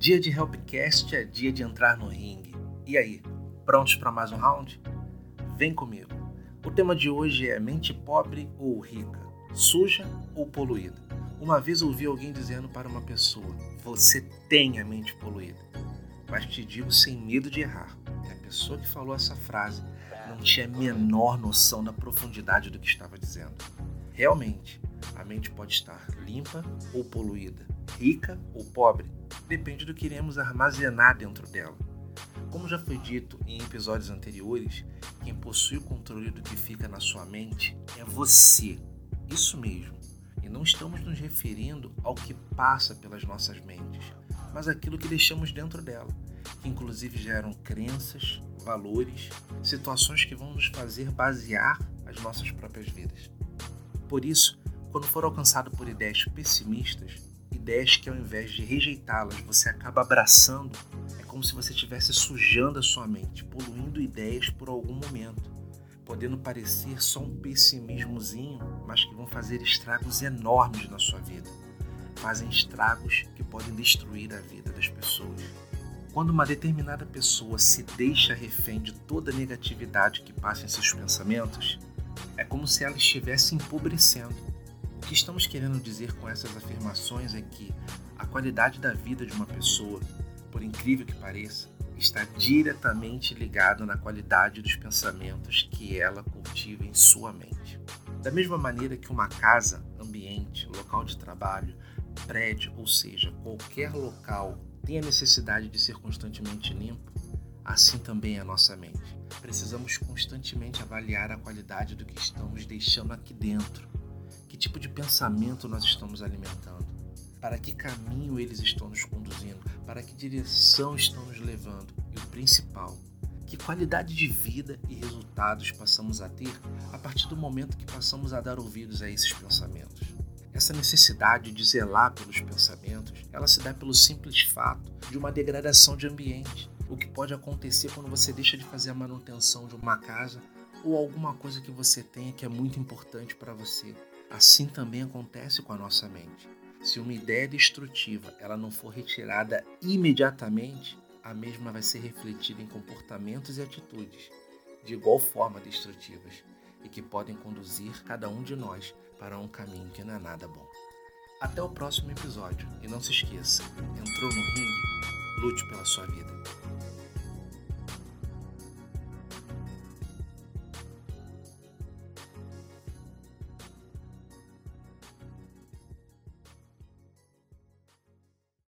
Dia de Helpcast é dia de entrar no ringue. E aí, prontos para mais um round? Vem comigo. O tema de hoje é mente pobre ou rica, suja ou poluída. Uma vez ouvi alguém dizendo para uma pessoa: Você tem a mente poluída. Mas te digo sem medo de errar: a pessoa que falou essa frase não tinha a menor noção da profundidade do que estava dizendo. Realmente, a mente pode estar limpa ou poluída, rica ou pobre, depende do que iremos armazenar dentro dela. Como já foi dito em episódios anteriores, quem possui o controle do que fica na sua mente é você. Isso mesmo. E não estamos nos referindo ao que passa pelas nossas mentes, mas aquilo que deixamos dentro dela, que inclusive geram crenças, valores, situações que vão nos fazer basear as nossas próprias vidas. Por isso, quando for alcançado por ideias pessimistas, ideias que ao invés de rejeitá-las você acaba abraçando, é como se você estivesse sujando a sua mente, poluindo ideias por algum momento, podendo parecer só um pessimismozinho, mas que vão fazer estragos enormes na sua vida. Fazem estragos que podem destruir a vida das pessoas. Quando uma determinada pessoa se deixa refém de toda a negatividade que passa em seus pensamentos, é como se ela estivesse empobrecendo. Que estamos querendo dizer com essas afirmações é que a qualidade da vida de uma pessoa, por incrível que pareça, está diretamente ligada na qualidade dos pensamentos que ela cultiva em sua mente. Da mesma maneira que uma casa, ambiente, local de trabalho, prédio, ou seja, qualquer local tem a necessidade de ser constantemente limpo, assim também é a nossa mente. Precisamos constantemente avaliar a qualidade do que estamos deixando aqui dentro. Que tipo de pensamento nós estamos alimentando? Para que caminho eles estão nos conduzindo? Para que direção estão nos levando? E o principal, que qualidade de vida e resultados passamos a ter a partir do momento que passamos a dar ouvidos a esses pensamentos? Essa necessidade de zelar pelos pensamentos, ela se dá pelo simples fato de uma degradação de ambiente o que pode acontecer quando você deixa de fazer a manutenção de uma casa ou alguma coisa que você tenha que é muito importante para você. Assim também acontece com a nossa mente. Se uma ideia destrutiva ela não for retirada imediatamente, a mesma vai ser refletida em comportamentos e atitudes de igual forma destrutivas e que podem conduzir cada um de nós para um caminho que não é nada bom. Até o próximo episódio e não se esqueça, entrou no ringue, lute pela sua vida.